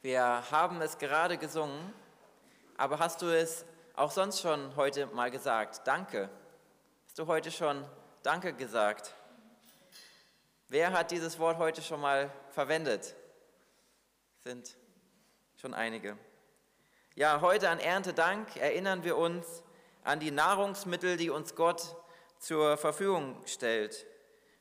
Wir haben es gerade gesungen, aber hast du es auch sonst schon heute mal gesagt? Danke. Hast du heute schon Danke gesagt? Wer hat dieses Wort heute schon mal verwendet? Sind schon einige. Ja, heute an Erntedank erinnern wir uns an die Nahrungsmittel, die uns Gott zur Verfügung stellt.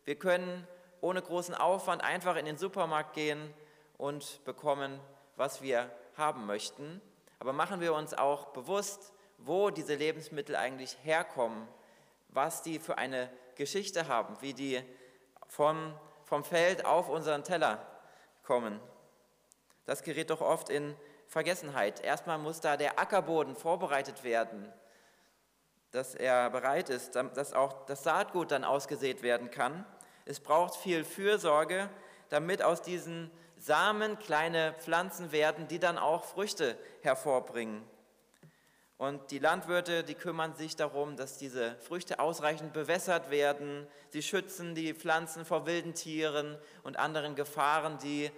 Wir können ohne großen Aufwand einfach in den Supermarkt gehen und bekommen, was wir haben möchten. Aber machen wir uns auch bewusst, wo diese Lebensmittel eigentlich herkommen, was die für eine Geschichte haben, wie die vom, vom Feld auf unseren Teller kommen. Das gerät doch oft in Vergessenheit. Erstmal muss da der Ackerboden vorbereitet werden, dass er bereit ist, dass auch das Saatgut dann ausgesät werden kann. Es braucht viel Fürsorge, damit aus diesen Samen kleine Pflanzen werden, die dann auch Früchte hervorbringen. Und die Landwirte, die kümmern sich darum, dass diese Früchte ausreichend bewässert werden. Sie schützen die Pflanzen vor wilden Tieren und anderen Gefahren, die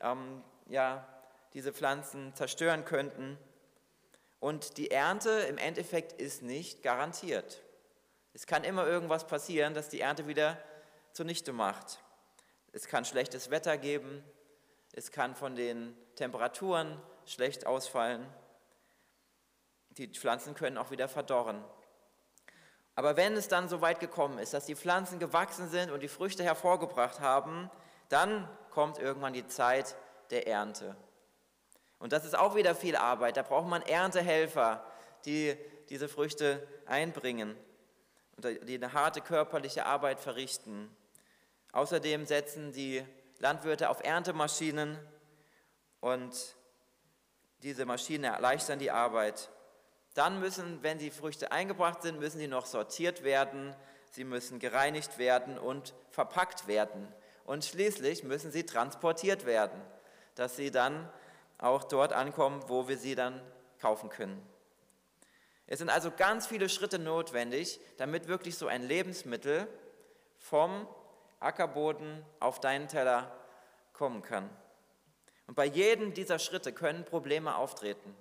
ähm, ja, diese Pflanzen zerstören könnten. Und die Ernte im Endeffekt ist nicht garantiert. Es kann immer irgendwas passieren, dass die Ernte wieder zunichte macht. Es kann schlechtes Wetter geben, es kann von den Temperaturen schlecht ausfallen. Die Pflanzen können auch wieder verdorren. Aber wenn es dann so weit gekommen ist, dass die Pflanzen gewachsen sind und die Früchte hervorgebracht haben, dann kommt irgendwann die Zeit der Ernte. Und das ist auch wieder viel Arbeit. Da braucht man Erntehelfer, die diese Früchte einbringen und die eine harte körperliche Arbeit verrichten. Außerdem setzen die Landwirte auf Erntemaschinen und diese Maschinen erleichtern die Arbeit. Dann müssen, wenn die Früchte eingebracht sind, müssen sie noch sortiert werden, sie müssen gereinigt werden und verpackt werden. Und schließlich müssen sie transportiert werden, dass sie dann auch dort ankommen, wo wir sie dann kaufen können. Es sind also ganz viele Schritte notwendig, damit wirklich so ein Lebensmittel vom Ackerboden auf deinen Teller kommen kann. Und bei jedem dieser Schritte können Probleme auftreten.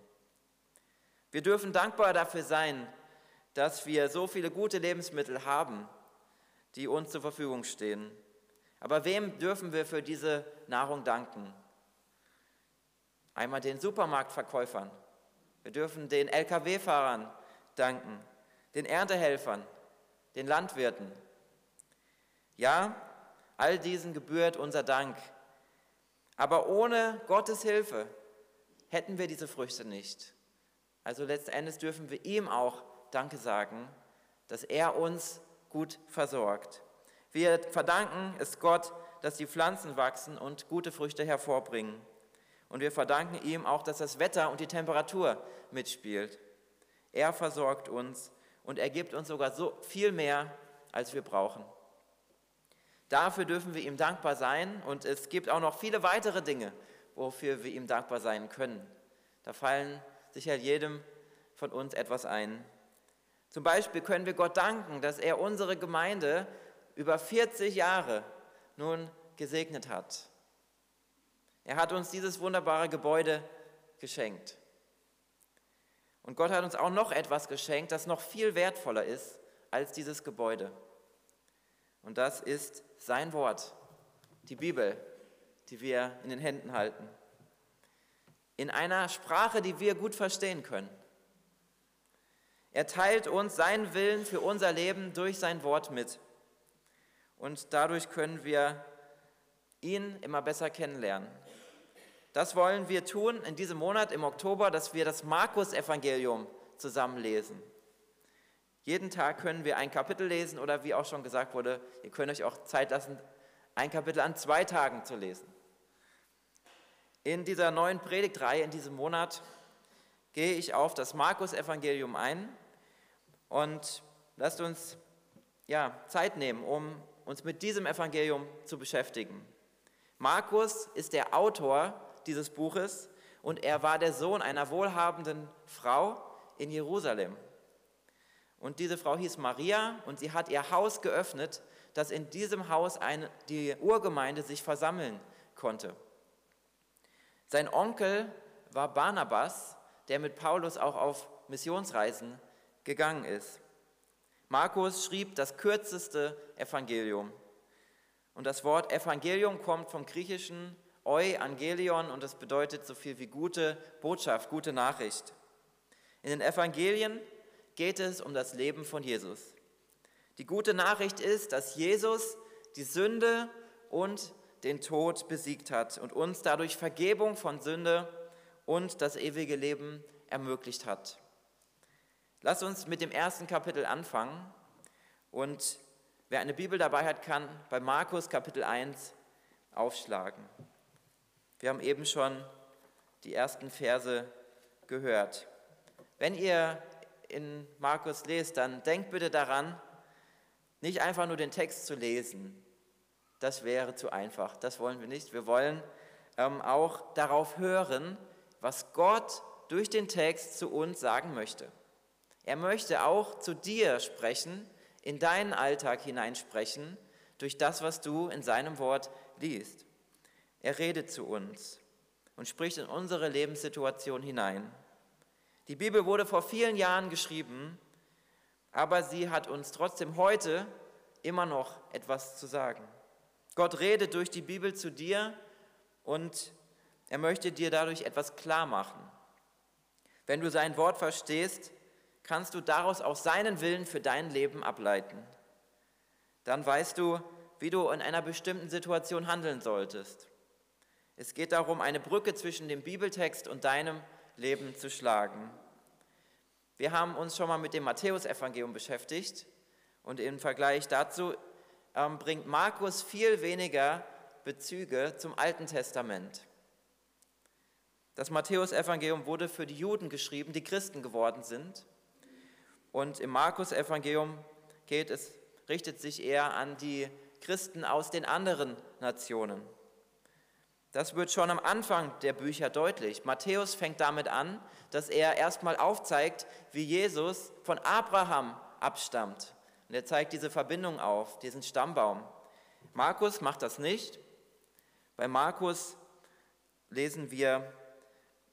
Wir dürfen dankbar dafür sein, dass wir so viele gute Lebensmittel haben, die uns zur Verfügung stehen. Aber wem dürfen wir für diese Nahrung danken? Einmal den Supermarktverkäufern. Wir dürfen den Lkw-Fahrern danken, den Erntehelfern, den Landwirten. Ja, All diesen gebührt unser Dank. Aber ohne Gottes Hilfe hätten wir diese Früchte nicht. Also letztendlich dürfen wir ihm auch Danke sagen, dass er uns gut versorgt. Wir verdanken es Gott, dass die Pflanzen wachsen und gute Früchte hervorbringen. Und wir verdanken ihm auch, dass das Wetter und die Temperatur mitspielt. Er versorgt uns und er gibt uns sogar so viel mehr, als wir brauchen. Dafür dürfen wir ihm dankbar sein und es gibt auch noch viele weitere Dinge, wofür wir ihm dankbar sein können. Da fallen sicher jedem von uns etwas ein. Zum Beispiel können wir Gott danken, dass er unsere Gemeinde über 40 Jahre nun gesegnet hat. Er hat uns dieses wunderbare Gebäude geschenkt. Und Gott hat uns auch noch etwas geschenkt, das noch viel wertvoller ist als dieses Gebäude. Und das ist sein Wort, die Bibel, die wir in den Händen halten. In einer Sprache, die wir gut verstehen können. Er teilt uns seinen Willen für unser Leben durch sein Wort mit. Und dadurch können wir ihn immer besser kennenlernen. Das wollen wir tun in diesem Monat im Oktober, dass wir das Markus-Evangelium zusammenlesen. Jeden Tag können wir ein Kapitel lesen oder wie auch schon gesagt wurde, ihr könnt euch auch Zeit lassen, ein Kapitel an zwei Tagen zu lesen. In dieser neuen Predigtreihe in diesem Monat gehe ich auf das Markus-Evangelium ein und lasst uns ja, Zeit nehmen, um uns mit diesem Evangelium zu beschäftigen. Markus ist der Autor dieses Buches und er war der Sohn einer wohlhabenden Frau in Jerusalem. Und diese Frau hieß Maria und sie hat ihr Haus geöffnet, dass in diesem Haus eine, die Urgemeinde sich versammeln konnte. Sein Onkel war Barnabas, der mit Paulus auch auf Missionsreisen gegangen ist. Markus schrieb das kürzeste Evangelium. Und das Wort Evangelium kommt vom griechischen Euangelion und das bedeutet so viel wie gute Botschaft, gute Nachricht. In den Evangelien geht es um das Leben von Jesus. Die gute Nachricht ist, dass Jesus die Sünde und den Tod besiegt hat und uns dadurch Vergebung von Sünde und das ewige Leben ermöglicht hat. Lass uns mit dem ersten Kapitel anfangen und wer eine Bibel dabei hat, kann bei Markus Kapitel 1 aufschlagen. Wir haben eben schon die ersten Verse gehört. Wenn ihr in Markus lest, dann denkt bitte daran, nicht einfach nur den Text zu lesen. Das wäre zu einfach. Das wollen wir nicht. Wir wollen ähm, auch darauf hören, was Gott durch den Text zu uns sagen möchte. Er möchte auch zu dir sprechen, in deinen Alltag hineinsprechen, durch das, was du in seinem Wort liest. Er redet zu uns und spricht in unsere Lebenssituation hinein. Die Bibel wurde vor vielen Jahren geschrieben, aber sie hat uns trotzdem heute immer noch etwas zu sagen. Gott redet durch die Bibel zu dir und er möchte dir dadurch etwas klar machen. Wenn du sein Wort verstehst, kannst du daraus auch seinen Willen für dein Leben ableiten. Dann weißt du, wie du in einer bestimmten Situation handeln solltest. Es geht darum, eine Brücke zwischen dem Bibeltext und deinem Leben zu schlagen. Wir haben uns schon mal mit dem Matthäusevangelium beschäftigt und im Vergleich dazu ähm, bringt Markus viel weniger Bezüge zum Alten Testament. Das Matthäusevangelium wurde für die Juden geschrieben, die Christen geworden sind. Und im Markus-Evangelium geht es, richtet sich eher an die Christen aus den anderen Nationen. Das wird schon am Anfang der Bücher deutlich. Matthäus fängt damit an, dass er erstmal aufzeigt, wie Jesus von Abraham abstammt. Und er zeigt diese Verbindung auf, diesen Stammbaum. Markus macht das nicht. Bei Markus lesen wir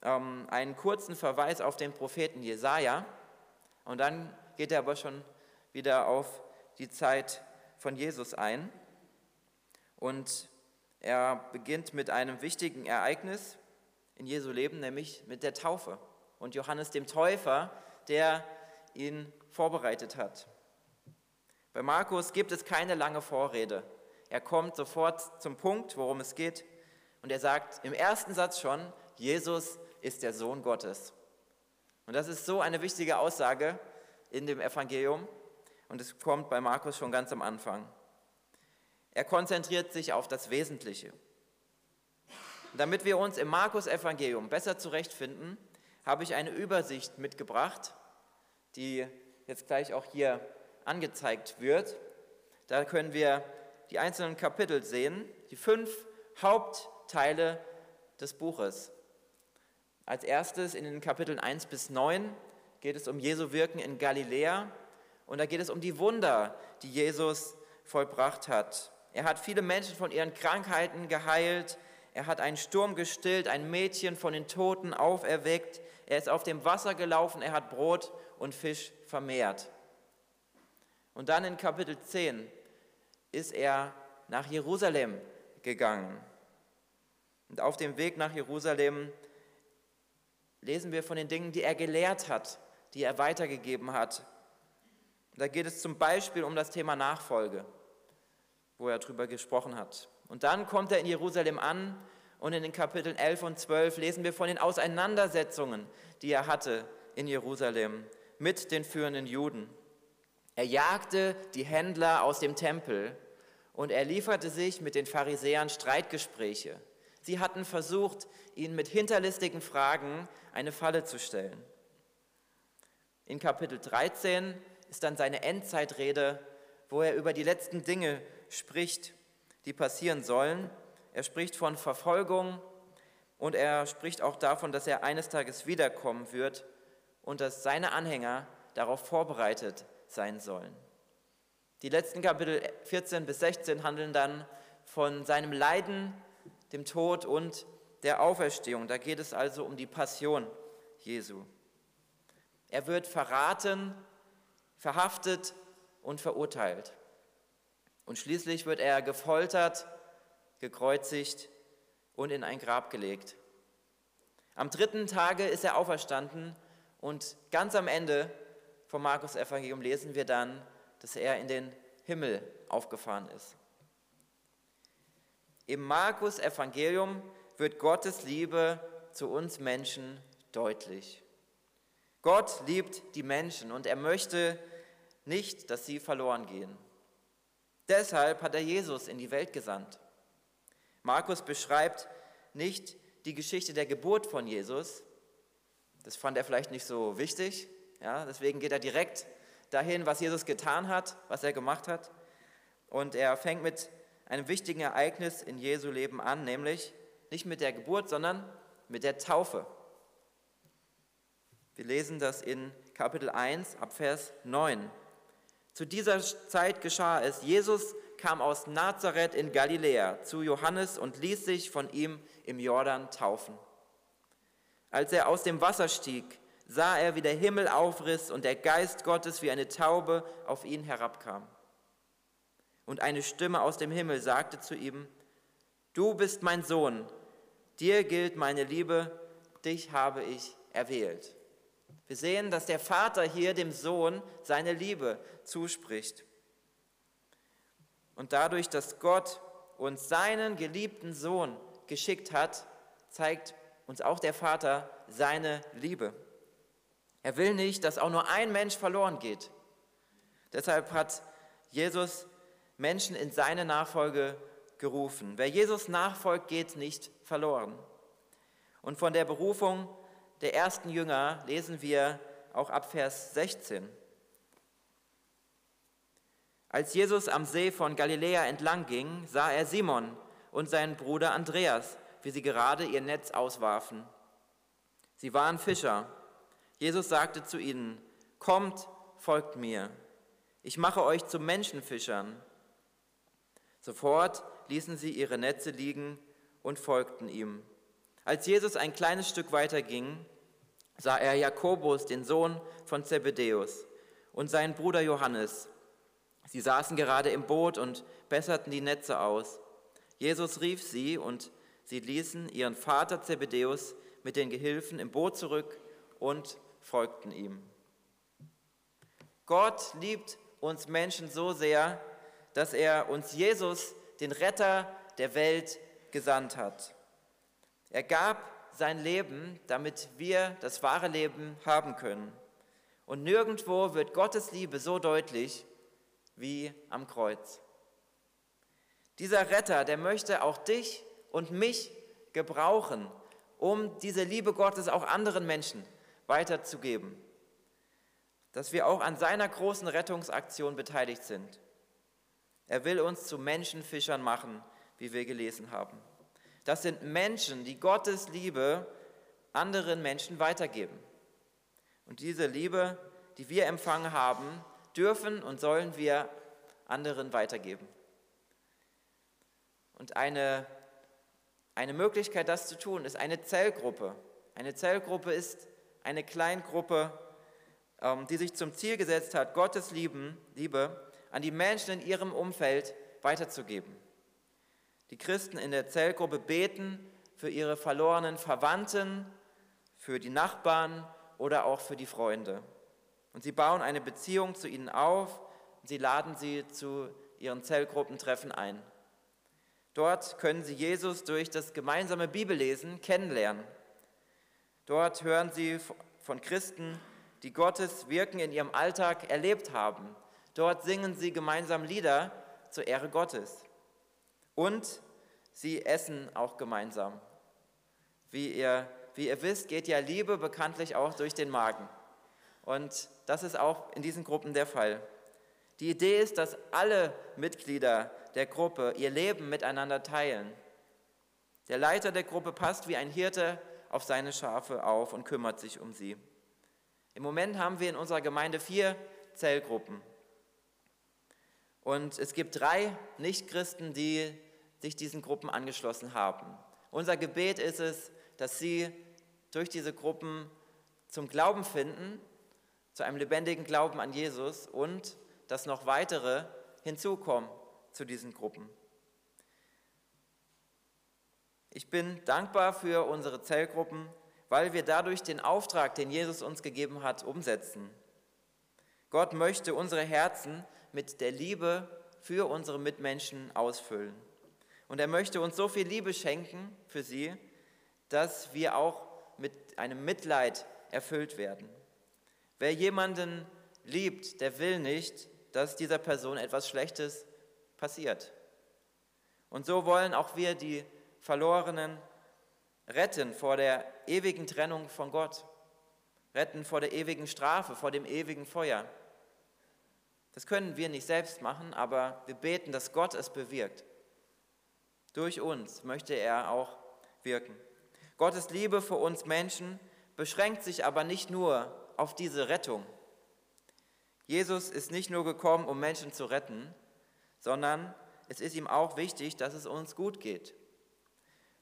ähm, einen kurzen Verweis auf den Propheten Jesaja und dann geht er aber schon wieder auf die Zeit von Jesus ein. Und er beginnt mit einem wichtigen Ereignis in Jesu Leben, nämlich mit der Taufe und Johannes dem Täufer, der ihn vorbereitet hat. Bei Markus gibt es keine lange Vorrede. Er kommt sofort zum Punkt, worum es geht. Und er sagt im ersten Satz schon, Jesus ist der Sohn Gottes. Und das ist so eine wichtige Aussage in dem Evangelium. Und es kommt bei Markus schon ganz am Anfang. Er konzentriert sich auf das Wesentliche. Damit wir uns im Markus-Evangelium besser zurechtfinden, habe ich eine Übersicht mitgebracht, die jetzt gleich auch hier angezeigt wird. Da können wir die einzelnen Kapitel sehen, die fünf Hauptteile des Buches. Als erstes in den Kapiteln 1 bis 9 geht es um Jesu Wirken in Galiläa und da geht es um die Wunder, die Jesus vollbracht hat. Er hat viele Menschen von ihren Krankheiten geheilt. Er hat einen Sturm gestillt, ein Mädchen von den Toten auferweckt. Er ist auf dem Wasser gelaufen, er hat Brot und Fisch vermehrt. Und dann in Kapitel 10 ist er nach Jerusalem gegangen. Und auf dem Weg nach Jerusalem lesen wir von den Dingen, die er gelehrt hat, die er weitergegeben hat. da geht es zum Beispiel um das Thema Nachfolge wo er darüber gesprochen hat. Und dann kommt er in Jerusalem an und in den Kapiteln 11 und 12 lesen wir von den Auseinandersetzungen, die er hatte in Jerusalem mit den führenden Juden. Er jagte die Händler aus dem Tempel und er lieferte sich mit den Pharisäern Streitgespräche. Sie hatten versucht, ihn mit hinterlistigen Fragen eine Falle zu stellen. In Kapitel 13 ist dann seine Endzeitrede, wo er über die letzten Dinge spricht, die passieren sollen. Er spricht von Verfolgung und er spricht auch davon, dass er eines Tages wiederkommen wird und dass seine Anhänger darauf vorbereitet sein sollen. Die letzten Kapitel 14 bis 16 handeln dann von seinem Leiden, dem Tod und der Auferstehung. Da geht es also um die Passion Jesu. Er wird verraten, verhaftet und verurteilt. Und schließlich wird er gefoltert, gekreuzigt und in ein Grab gelegt. Am dritten Tage ist er auferstanden und ganz am Ende vom Markus Evangelium lesen wir dann, dass er in den Himmel aufgefahren ist. Im Markus Evangelium wird Gottes Liebe zu uns Menschen deutlich. Gott liebt die Menschen und er möchte nicht, dass sie verloren gehen. Deshalb hat er Jesus in die Welt gesandt. Markus beschreibt nicht die Geschichte der Geburt von Jesus. Das fand er vielleicht nicht so wichtig. Ja, deswegen geht er direkt dahin, was Jesus getan hat, was er gemacht hat. Und er fängt mit einem wichtigen Ereignis in Jesu Leben an, nämlich nicht mit der Geburt, sondern mit der Taufe. Wir lesen das in Kapitel 1 ab Vers 9. Zu dieser Zeit geschah es, Jesus kam aus Nazareth in Galiläa zu Johannes und ließ sich von ihm im Jordan taufen. Als er aus dem Wasser stieg, sah er, wie der Himmel aufriss und der Geist Gottes wie eine Taube auf ihn herabkam. Und eine Stimme aus dem Himmel sagte zu ihm, Du bist mein Sohn, dir gilt meine Liebe, dich habe ich erwählt. Wir sehen, dass der Vater hier dem Sohn seine Liebe zuspricht. Und dadurch, dass Gott uns seinen geliebten Sohn geschickt hat, zeigt uns auch der Vater seine Liebe. Er will nicht, dass auch nur ein Mensch verloren geht. Deshalb hat Jesus Menschen in seine Nachfolge gerufen. Wer Jesus nachfolgt, geht nicht verloren. Und von der Berufung der ersten Jünger lesen wir auch ab Vers 16. Als Jesus am See von Galiläa entlang ging, sah er Simon und seinen Bruder Andreas, wie sie gerade ihr Netz auswarfen. Sie waren Fischer. Jesus sagte zu ihnen, Kommt, folgt mir. Ich mache euch zu Menschenfischern. Sofort ließen sie ihre Netze liegen und folgten ihm. Als Jesus ein kleines Stück weiter ging, sah er Jakobus, den Sohn von Zebedäus, und seinen Bruder Johannes. Sie saßen gerade im Boot und besserten die Netze aus. Jesus rief sie und sie ließen ihren Vater Zebedäus mit den Gehilfen im Boot zurück und folgten ihm. Gott liebt uns Menschen so sehr, dass er uns Jesus, den Retter der Welt, gesandt hat. Er gab sein Leben, damit wir das wahre Leben haben können. Und nirgendwo wird Gottes Liebe so deutlich wie am Kreuz. Dieser Retter, der möchte auch dich und mich gebrauchen, um diese Liebe Gottes auch anderen Menschen weiterzugeben. Dass wir auch an seiner großen Rettungsaktion beteiligt sind. Er will uns zu Menschenfischern machen, wie wir gelesen haben. Das sind Menschen, die Gottes Liebe anderen Menschen weitergeben. Und diese Liebe, die wir empfangen haben, dürfen und sollen wir anderen weitergeben. Und eine, eine Möglichkeit, das zu tun, ist eine Zellgruppe. Eine Zellgruppe ist eine Kleingruppe, ähm, die sich zum Ziel gesetzt hat, Gottes Liebe an die Menschen in ihrem Umfeld weiterzugeben. Die Christen in der Zellgruppe beten für ihre verlorenen Verwandten, für die Nachbarn oder auch für die Freunde. Und sie bauen eine Beziehung zu ihnen auf sie laden sie zu ihren Zellgruppentreffen ein. Dort können sie Jesus durch das gemeinsame Bibellesen kennenlernen. Dort hören sie von Christen, die Gottes Wirken in ihrem Alltag erlebt haben. Dort singen sie gemeinsam Lieder zur Ehre Gottes. Und sie essen auch gemeinsam. Wie ihr, wie ihr wisst, geht ja Liebe bekanntlich auch durch den Magen. Und das ist auch in diesen Gruppen der Fall. Die Idee ist, dass alle Mitglieder der Gruppe ihr Leben miteinander teilen. Der Leiter der Gruppe passt wie ein Hirte auf seine Schafe auf und kümmert sich um sie. Im Moment haben wir in unserer Gemeinde vier Zellgruppen. Und es gibt drei Nichtchristen, die sich diesen Gruppen angeschlossen haben. Unser Gebet ist es, dass sie durch diese Gruppen zum Glauben finden, zu einem lebendigen Glauben an Jesus und dass noch weitere hinzukommen zu diesen Gruppen. Ich bin dankbar für unsere Zellgruppen, weil wir dadurch den Auftrag, den Jesus uns gegeben hat, umsetzen. Gott möchte unsere Herzen mit der Liebe für unsere Mitmenschen ausfüllen. Und er möchte uns so viel Liebe schenken für sie, dass wir auch mit einem Mitleid erfüllt werden. Wer jemanden liebt, der will nicht, dass dieser Person etwas Schlechtes passiert. Und so wollen auch wir die Verlorenen retten vor der ewigen Trennung von Gott, retten vor der ewigen Strafe, vor dem ewigen Feuer. Das können wir nicht selbst machen, aber wir beten, dass Gott es bewirkt. Durch uns möchte er auch wirken. Gottes Liebe für uns Menschen beschränkt sich aber nicht nur auf diese Rettung. Jesus ist nicht nur gekommen, um Menschen zu retten, sondern es ist ihm auch wichtig, dass es uns gut geht.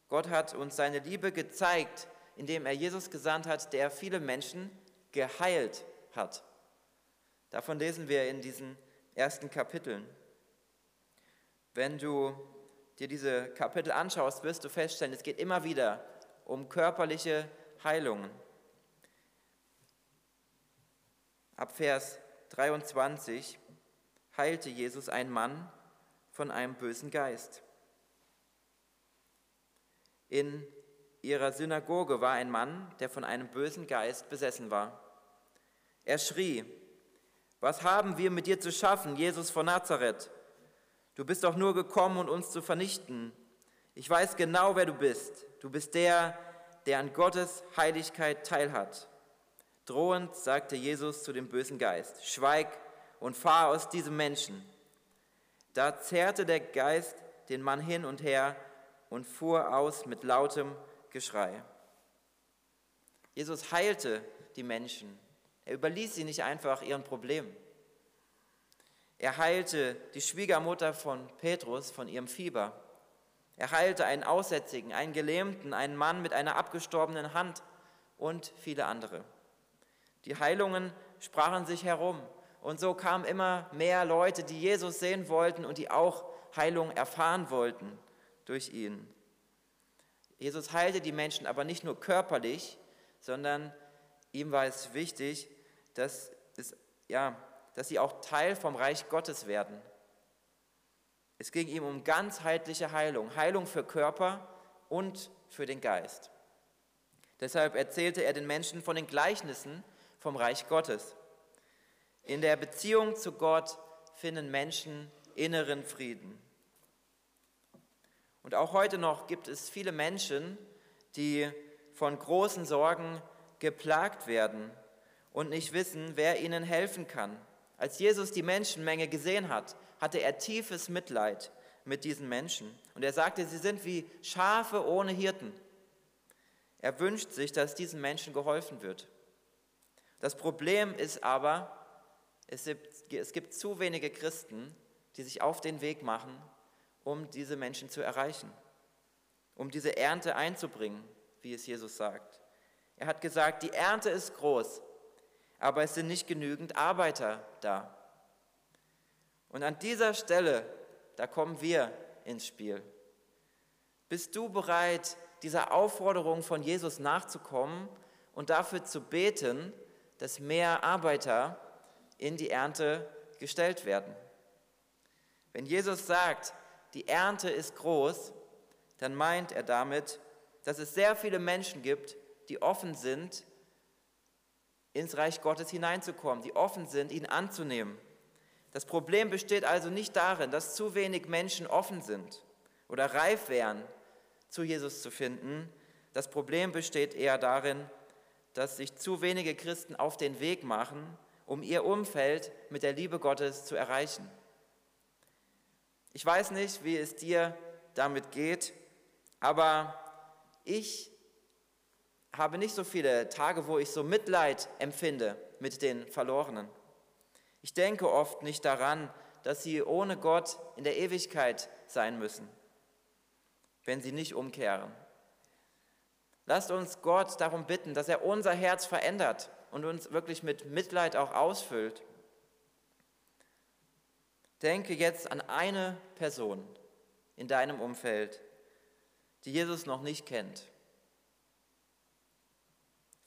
Gott hat uns seine Liebe gezeigt, indem er Jesus gesandt hat, der viele Menschen geheilt hat. Davon lesen wir in diesen ersten Kapiteln. Wenn du dir diese Kapitel anschaust, wirst du feststellen, es geht immer wieder um körperliche Heilungen. Ab Vers 23 heilte Jesus einen Mann von einem bösen Geist. In ihrer Synagoge war ein Mann, der von einem bösen Geist besessen war. Er schrie, was haben wir mit dir zu schaffen, Jesus von Nazareth? Du bist doch nur gekommen, um uns zu vernichten. Ich weiß genau, wer du bist. Du bist der, der an Gottes Heiligkeit teilhat. Drohend sagte Jesus zu dem bösen Geist, schweig und fahr aus diesem Menschen. Da zerrte der Geist den Mann hin und her und fuhr aus mit lautem Geschrei. Jesus heilte die Menschen. Er überließ sie nicht einfach ihren Problemen. Er heilte die Schwiegermutter von Petrus von ihrem Fieber. Er heilte einen Aussätzigen, einen Gelähmten, einen Mann mit einer abgestorbenen Hand und viele andere. Die Heilungen sprachen sich herum und so kamen immer mehr Leute, die Jesus sehen wollten und die auch Heilung erfahren wollten durch ihn. Jesus heilte die Menschen aber nicht nur körperlich, sondern ihm war es wichtig, dass, es, ja, dass sie auch Teil vom Reich Gottes werden. Es ging ihm um ganzheitliche Heilung, Heilung für Körper und für den Geist. Deshalb erzählte er den Menschen von den Gleichnissen vom Reich Gottes. In der Beziehung zu Gott finden Menschen inneren Frieden. Und auch heute noch gibt es viele Menschen, die von großen Sorgen geplagt werden und nicht wissen, wer ihnen helfen kann. Als Jesus die Menschenmenge gesehen hat, hatte er tiefes Mitleid mit diesen Menschen. Und er sagte, sie sind wie Schafe ohne Hirten. Er wünscht sich, dass diesen Menschen geholfen wird. Das Problem ist aber, es gibt, es gibt zu wenige Christen, die sich auf den Weg machen, um diese Menschen zu erreichen, um diese Ernte einzubringen, wie es Jesus sagt. Er hat gesagt, die Ernte ist groß, aber es sind nicht genügend Arbeiter da. Und an dieser Stelle, da kommen wir ins Spiel. Bist du bereit, dieser Aufforderung von Jesus nachzukommen und dafür zu beten, dass mehr Arbeiter in die Ernte gestellt werden? Wenn Jesus sagt, die Ernte ist groß, dann meint er damit, dass es sehr viele Menschen gibt, die offen sind, ins Reich Gottes hineinzukommen, die offen sind, ihn anzunehmen. Das Problem besteht also nicht darin, dass zu wenig Menschen offen sind oder reif wären, zu Jesus zu finden. Das Problem besteht eher darin, dass sich zu wenige Christen auf den Weg machen, um ihr Umfeld mit der Liebe Gottes zu erreichen. Ich weiß nicht, wie es dir damit geht, aber ich habe nicht so viele Tage, wo ich so Mitleid empfinde mit den Verlorenen. Ich denke oft nicht daran, dass sie ohne Gott in der Ewigkeit sein müssen, wenn sie nicht umkehren. Lasst uns Gott darum bitten, dass er unser Herz verändert und uns wirklich mit Mitleid auch ausfüllt. Denke jetzt an eine Person in deinem Umfeld, die Jesus noch nicht kennt.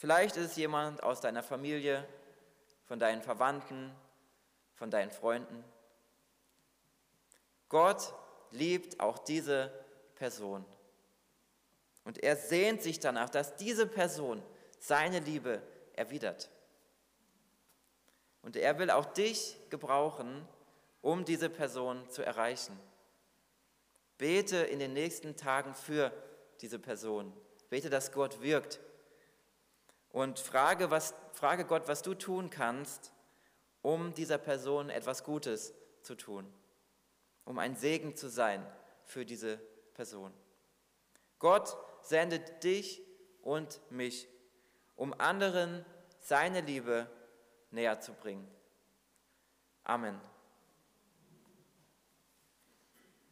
Vielleicht ist es jemand aus deiner Familie, von deinen Verwandten, von deinen Freunden. Gott liebt auch diese Person. Und er sehnt sich danach, dass diese Person seine Liebe erwidert. Und er will auch dich gebrauchen, um diese Person zu erreichen. Bete in den nächsten Tagen für diese Person. Bete, dass Gott wirkt. Und frage, was, frage Gott, was du tun kannst, um dieser Person etwas Gutes zu tun, um ein Segen zu sein für diese Person. Gott sendet dich und mich, um anderen seine Liebe näher zu bringen. Amen.